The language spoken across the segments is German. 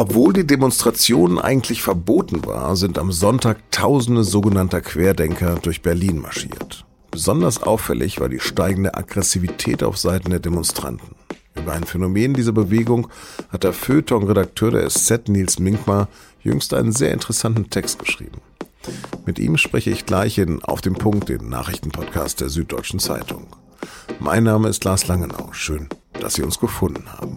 Obwohl die Demonstration eigentlich verboten war, sind am Sonntag tausende sogenannter Querdenker durch Berlin marschiert. Besonders auffällig war die steigende Aggressivität auf Seiten der Demonstranten. Über ein Phänomen dieser Bewegung hat der Feuilleton-Redakteur der SZ Nils Minkmar jüngst einen sehr interessanten Text geschrieben. Mit ihm spreche ich gleich in Auf dem Punkt, den Nachrichtenpodcast der Süddeutschen Zeitung. Mein Name ist Lars Langenau. Schön, dass Sie uns gefunden haben.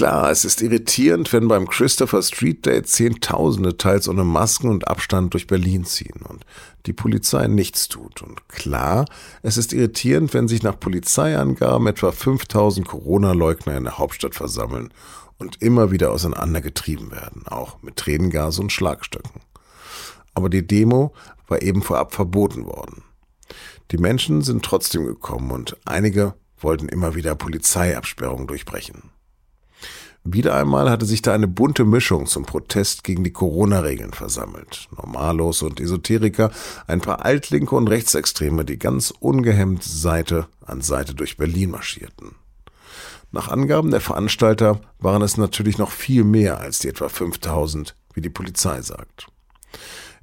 Klar, es ist irritierend, wenn beim Christopher Street Day Zehntausende teils ohne Masken und Abstand durch Berlin ziehen und die Polizei nichts tut. Und klar, es ist irritierend, wenn sich nach Polizeiangaben etwa 5000 Corona-Leugner in der Hauptstadt versammeln und immer wieder auseinandergetrieben werden, auch mit Tränengas und Schlagstöcken. Aber die Demo war eben vorab verboten worden. Die Menschen sind trotzdem gekommen und einige wollten immer wieder Polizeiabsperrungen durchbrechen. Wieder einmal hatte sich da eine bunte Mischung zum Protest gegen die Corona-Regeln versammelt. Normalos und Esoteriker, ein paar Altlinke und Rechtsextreme, die ganz ungehemmt Seite an Seite durch Berlin marschierten. Nach Angaben der Veranstalter waren es natürlich noch viel mehr als die etwa 5000, wie die Polizei sagt.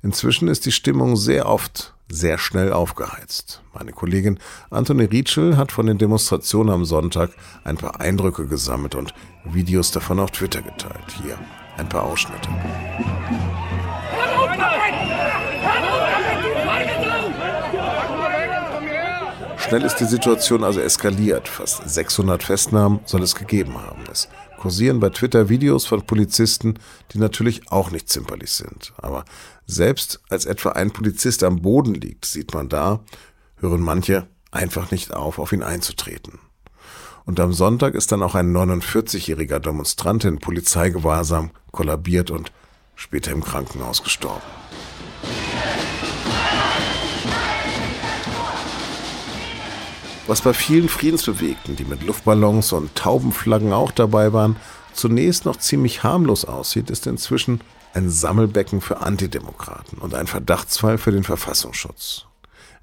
Inzwischen ist die Stimmung sehr oft sehr schnell aufgeheizt. Meine Kollegin Antoni Rietschel hat von den Demonstrationen am Sonntag ein paar Eindrücke gesammelt und Videos davon auf Twitter geteilt. Hier ein paar Ausschnitte. Schnell ist die Situation also eskaliert. Fast 600 Festnahmen soll es gegeben haben. Es kursieren bei Twitter Videos von Polizisten, die natürlich auch nicht zimperlich sind. Aber selbst als etwa ein Polizist am Boden liegt, sieht man da, hören manche einfach nicht auf, auf ihn einzutreten. Und am Sonntag ist dann auch ein 49-jähriger Demonstrant in Polizeigewahrsam kollabiert und später im Krankenhaus gestorben. Was bei vielen Friedensbewegten, die mit Luftballons und Taubenflaggen auch dabei waren, zunächst noch ziemlich harmlos aussieht, ist inzwischen ein Sammelbecken für Antidemokraten und ein Verdachtsfall für den Verfassungsschutz.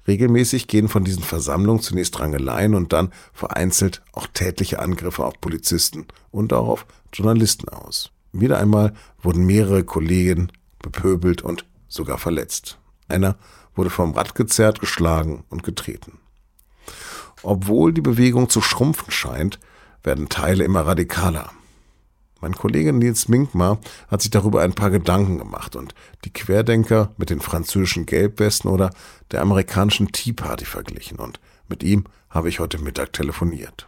Regelmäßig gehen von diesen Versammlungen zunächst Rangeleien und dann vereinzelt auch tätliche Angriffe auf Polizisten und auch auf Journalisten aus. Wieder einmal wurden mehrere Kollegen bepöbelt und sogar verletzt. Einer wurde vom Rad gezerrt, geschlagen und getreten. Obwohl die Bewegung zu schrumpfen scheint, werden Teile immer radikaler. Mein Kollege Nils Minkmar hat sich darüber ein paar Gedanken gemacht und die Querdenker mit den französischen Gelbwesten oder der amerikanischen Tea Party verglichen und mit ihm habe ich heute Mittag telefoniert.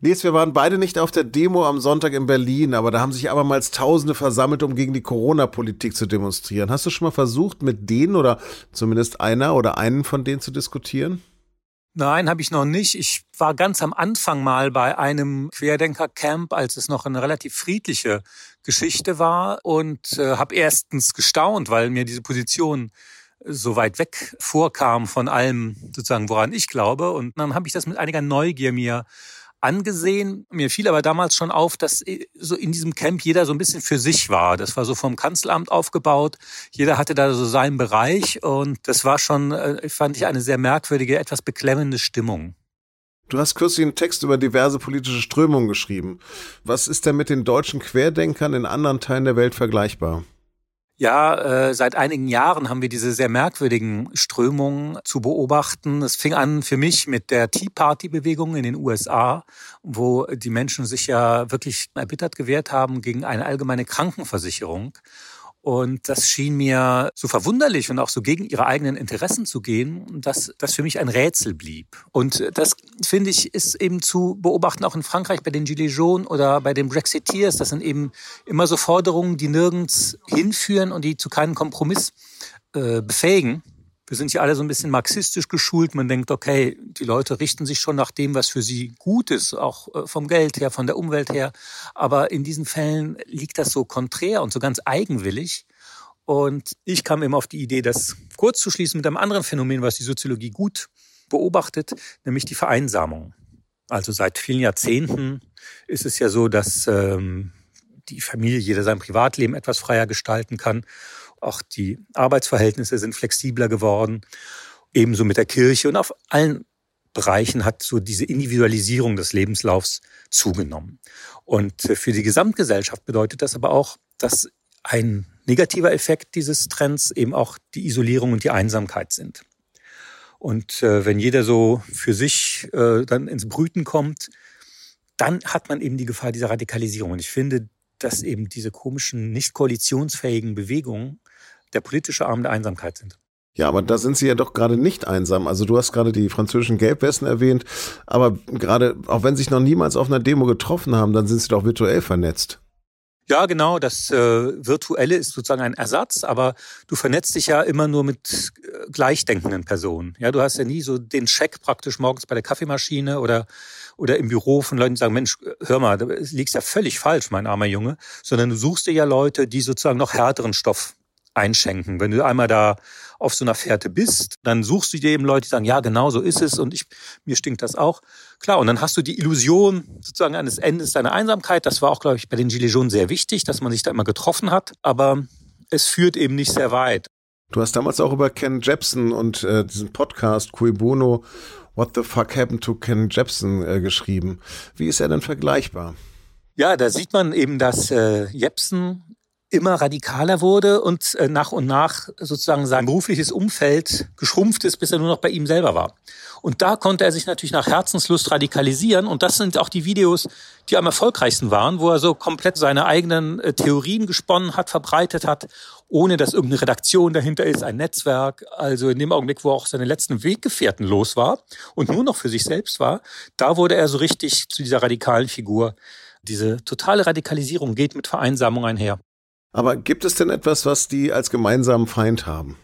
Nils, wir waren beide nicht auf der Demo am Sonntag in Berlin, aber da haben sich abermals Tausende versammelt, um gegen die Corona-Politik zu demonstrieren. Hast du schon mal versucht, mit denen oder zumindest einer oder einen von denen zu diskutieren? Nein, habe ich noch nicht. Ich war ganz am Anfang mal bei einem Querdenker-Camp, als es noch eine relativ friedliche Geschichte war und äh, habe erstens gestaunt, weil mir diese Position so weit weg vorkam von allem, sozusagen, woran ich glaube. Und dann habe ich das mit einiger Neugier mir angesehen. Mir fiel aber damals schon auf, dass äh, so in diesem Camp jeder so ein bisschen für sich war. Das war so vom Kanzleramt aufgebaut. Jeder hatte da so seinen Bereich und das war schon, äh, fand ich, eine sehr merkwürdige, etwas beklemmende Stimmung. Du hast kürzlich einen Text über diverse politische Strömungen geschrieben. Was ist denn mit den deutschen Querdenkern in anderen Teilen der Welt vergleichbar? Ja, äh, seit einigen Jahren haben wir diese sehr merkwürdigen Strömungen zu beobachten. Es fing an für mich mit der Tea Party Bewegung in den USA, wo die Menschen sich ja wirklich erbittert gewehrt haben gegen eine allgemeine Krankenversicherung. Und das schien mir so verwunderlich und auch so gegen ihre eigenen Interessen zu gehen, dass das für mich ein Rätsel blieb. Und das, finde ich, ist eben zu beobachten auch in Frankreich bei den Gilets jaunes oder bei den Brexiteers. Das sind eben immer so Forderungen, die nirgends hinführen und die zu keinem Kompromiss äh, befähigen wir sind ja alle so ein bisschen marxistisch geschult. Man denkt, okay, die Leute richten sich schon nach dem, was für sie gut ist, auch äh, vom Geld her, von der Umwelt her. Aber in diesen Fällen liegt das so konträr und so ganz eigenwillig. Und ich kam immer auf die Idee, das kurz zu schließen mit einem anderen Phänomen, was die Soziologie gut beobachtet, nämlich die Vereinsamung. Also seit vielen Jahrzehnten ist es ja so, dass ähm, die Familie jeder sein Privatleben etwas freier gestalten kann auch die Arbeitsverhältnisse sind flexibler geworden, ebenso mit der Kirche und auf allen Bereichen hat so diese Individualisierung des Lebenslaufs zugenommen. Und äh, für die Gesamtgesellschaft bedeutet das aber auch, dass ein negativer Effekt dieses Trends eben auch die Isolierung und die Einsamkeit sind. Und äh, wenn jeder so für sich äh, dann ins Brüten kommt, dann hat man eben die Gefahr dieser Radikalisierung. Und ich finde, dass eben diese komischen, nicht koalitionsfähigen Bewegungen der politische Arm der Einsamkeit sind. Ja, aber da sind sie ja doch gerade nicht einsam. Also du hast gerade die französischen Gelbwesten erwähnt, aber gerade, auch wenn sie sich noch niemals auf einer Demo getroffen haben, dann sind sie doch virtuell vernetzt. Ja, genau. Das äh, Virtuelle ist sozusagen ein Ersatz, aber du vernetzt dich ja immer nur mit äh, gleichdenkenden Personen. Ja, du hast ja nie so den Check praktisch morgens bei der Kaffeemaschine oder oder im Büro von Leuten, die sagen, Mensch, hör mal, du liegst ja völlig falsch, mein armer Junge, sondern du suchst dir ja Leute, die sozusagen noch härteren Stoff einschenken. Wenn du einmal da auf so einer Fährte bist, dann suchst du dir eben Leute, die sagen, ja, genau so ist es und ich, mir stinkt das auch. Klar, und dann hast du die Illusion sozusagen eines Endes deiner Einsamkeit. Das war auch, glaube ich, bei den Gilets jaunes sehr wichtig, dass man sich da immer getroffen hat. Aber es führt eben nicht sehr weit. Du hast damals auch über Ken Jebsen und äh, diesen Podcast Cui Bono What the fuck happened to Ken Jebsen äh, geschrieben. Wie ist er denn vergleichbar? Ja, da sieht man eben, dass äh, Jepsen immer radikaler wurde und äh, nach und nach sozusagen sein berufliches Umfeld geschrumpft ist, bis er nur noch bei ihm selber war. Und da konnte er sich natürlich nach Herzenslust radikalisieren. Und das sind auch die Videos, die am erfolgreichsten waren, wo er so komplett seine eigenen äh, Theorien gesponnen hat, verbreitet hat, ohne dass irgendeine Redaktion dahinter ist, ein Netzwerk. Also in dem Augenblick, wo auch seine letzten Weggefährten los war und nur noch für sich selbst war, da wurde er so richtig zu dieser radikalen Figur. Diese totale Radikalisierung geht mit Vereinsamung einher. Aber gibt es denn etwas, was die als gemeinsamen Feind haben?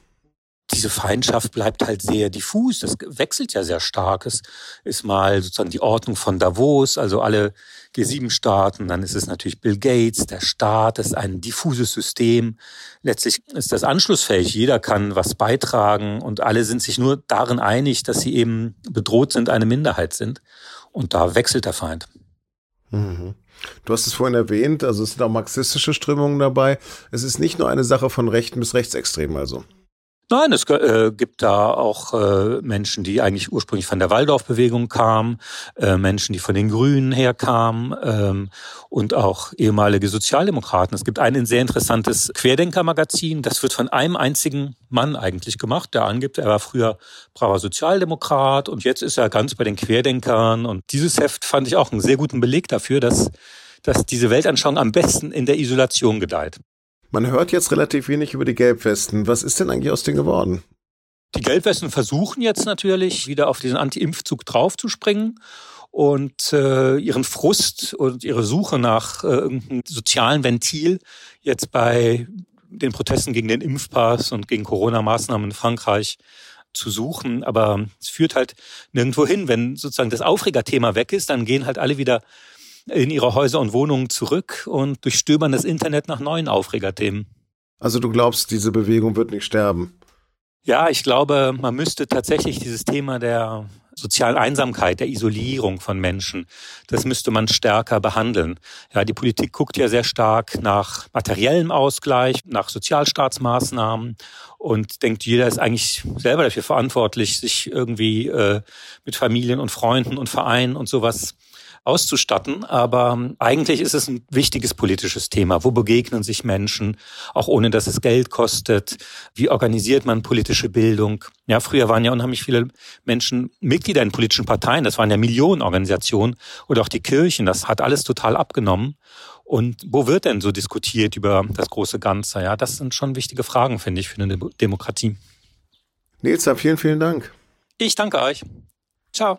diese Feindschaft bleibt halt sehr diffus. Das wechselt ja sehr stark. Es ist mal sozusagen die Ordnung von Davos, also alle G7-Staaten. Dann ist es natürlich Bill Gates, der Staat. Das ist ein diffuses System. Letztlich ist das anschlussfähig. Jeder kann was beitragen und alle sind sich nur darin einig, dass sie eben bedroht sind, eine Minderheit sind. Und da wechselt der Feind. Mhm. Du hast es vorhin erwähnt, also es sind auch marxistische Strömungen dabei. Es ist nicht nur eine Sache von Rechten bis Rechtsextremen also. Nein, es äh, gibt da auch äh, Menschen, die eigentlich ursprünglich von der Waldorfbewegung kamen, äh, Menschen, die von den Grünen herkamen ähm, und auch ehemalige Sozialdemokraten. Es gibt ein sehr interessantes Querdenker-Magazin, das wird von einem einzigen Mann eigentlich gemacht, der angibt, er war früher braver Sozialdemokrat und jetzt ist er ganz bei den Querdenkern. Und dieses Heft fand ich auch einen sehr guten Beleg dafür, dass, dass diese Weltanschauung am besten in der Isolation gedeiht. Man hört jetzt relativ wenig über die Gelbwesten. Was ist denn eigentlich aus denen geworden? Die Gelbwesten versuchen jetzt natürlich wieder auf diesen Anti-Impfzug draufzuspringen und äh, ihren Frust und ihre Suche nach äh, irgendeinem sozialen Ventil jetzt bei den Protesten gegen den Impfpass und gegen Corona-Maßnahmen in Frankreich zu suchen. Aber es führt halt nirgendwo hin. Wenn sozusagen das Aufregerthema weg ist, dann gehen halt alle wieder in ihre Häuser und Wohnungen zurück und durchstöbern das Internet nach neuen Aufregerthemen. Also du glaubst, diese Bewegung wird nicht sterben? Ja, ich glaube, man müsste tatsächlich dieses Thema der sozialen Einsamkeit, der Isolierung von Menschen, das müsste man stärker behandeln. Ja, die Politik guckt ja sehr stark nach materiellem Ausgleich, nach Sozialstaatsmaßnahmen und denkt, jeder ist eigentlich selber dafür verantwortlich, sich irgendwie äh, mit Familien und Freunden und Vereinen und sowas auszustatten. Aber eigentlich ist es ein wichtiges politisches Thema. Wo begegnen sich Menschen, auch ohne dass es Geld kostet? Wie organisiert man politische Bildung? Ja, früher waren ja unheimlich viele Menschen Mitglieder in politischen Parteien. Das waren ja Millionenorganisationen oder auch die Kirchen. Das hat alles total abgenommen. Und wo wird denn so diskutiert über das große Ganze? Ja, das sind schon wichtige Fragen, finde ich, für eine Demokratie. Nils, vielen, vielen Dank. Ich danke euch. Ciao.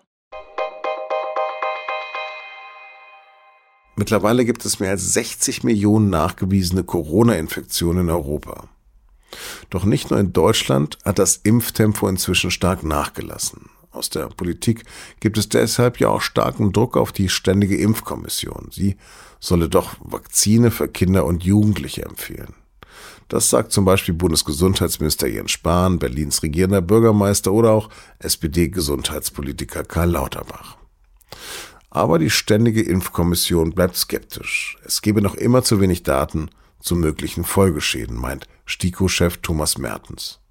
Mittlerweile gibt es mehr als 60 Millionen nachgewiesene Corona-Infektionen in Europa. Doch nicht nur in Deutschland hat das Impftempo inzwischen stark nachgelassen. Aus der Politik gibt es deshalb ja auch starken Druck auf die Ständige Impfkommission. Sie solle doch Vakzine für Kinder und Jugendliche empfehlen. Das sagt zum Beispiel Bundesgesundheitsminister Jens Spahn, Berlins regierender Bürgermeister oder auch SPD-Gesundheitspolitiker Karl Lauterbach. Aber die Ständige Impfkommission bleibt skeptisch. Es gebe noch immer zu wenig Daten zu möglichen Folgeschäden, meint STIKO-Chef Thomas Mertens.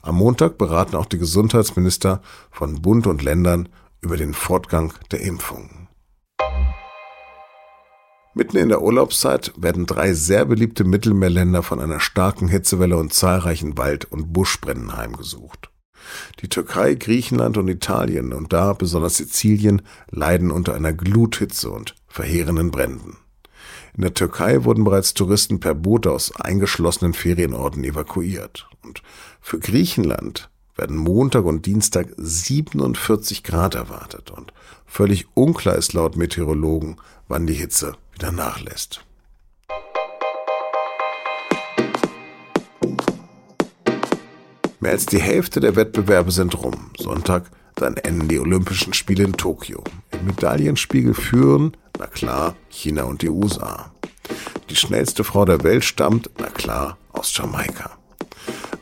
Am Montag beraten auch die Gesundheitsminister von Bund und Ländern, über den Fortgang der Impfungen. Mitten in der Urlaubszeit werden drei sehr beliebte Mittelmeerländer von einer starken Hitzewelle und zahlreichen Wald- und Buschbränden heimgesucht. Die Türkei, Griechenland und Italien und da besonders Sizilien leiden unter einer Gluthitze und verheerenden Bränden. In der Türkei wurden bereits Touristen per Boot aus eingeschlossenen Ferienorten evakuiert. Und für Griechenland werden Montag und Dienstag 47 Grad erwartet. Und völlig unklar ist laut Meteorologen, wann die Hitze wieder nachlässt. Mehr als die Hälfte der Wettbewerbe sind rum. Sonntag dann enden die Olympischen Spiele in Tokio. Im Medaillenspiegel führen, na klar, China und die USA. Die schnellste Frau der Welt stammt, na klar, aus Jamaika.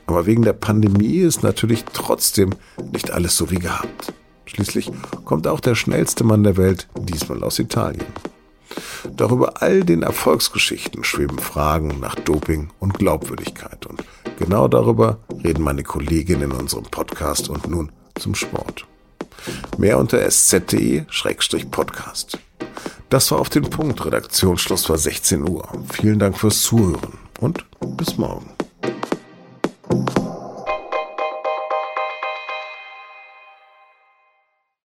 Aber wegen der Pandemie ist natürlich trotzdem nicht alles so wie gehabt. Schließlich kommt auch der schnellste Mann der Welt diesmal aus Italien. Doch über all den Erfolgsgeschichten schweben Fragen nach Doping und Glaubwürdigkeit. Und genau darüber reden meine Kolleginnen in unserem Podcast und nun zum Sport. Mehr unter sz.de-podcast. Das war auf den Punkt. Redaktionsschluss war 16 Uhr. Vielen Dank fürs Zuhören und bis morgen.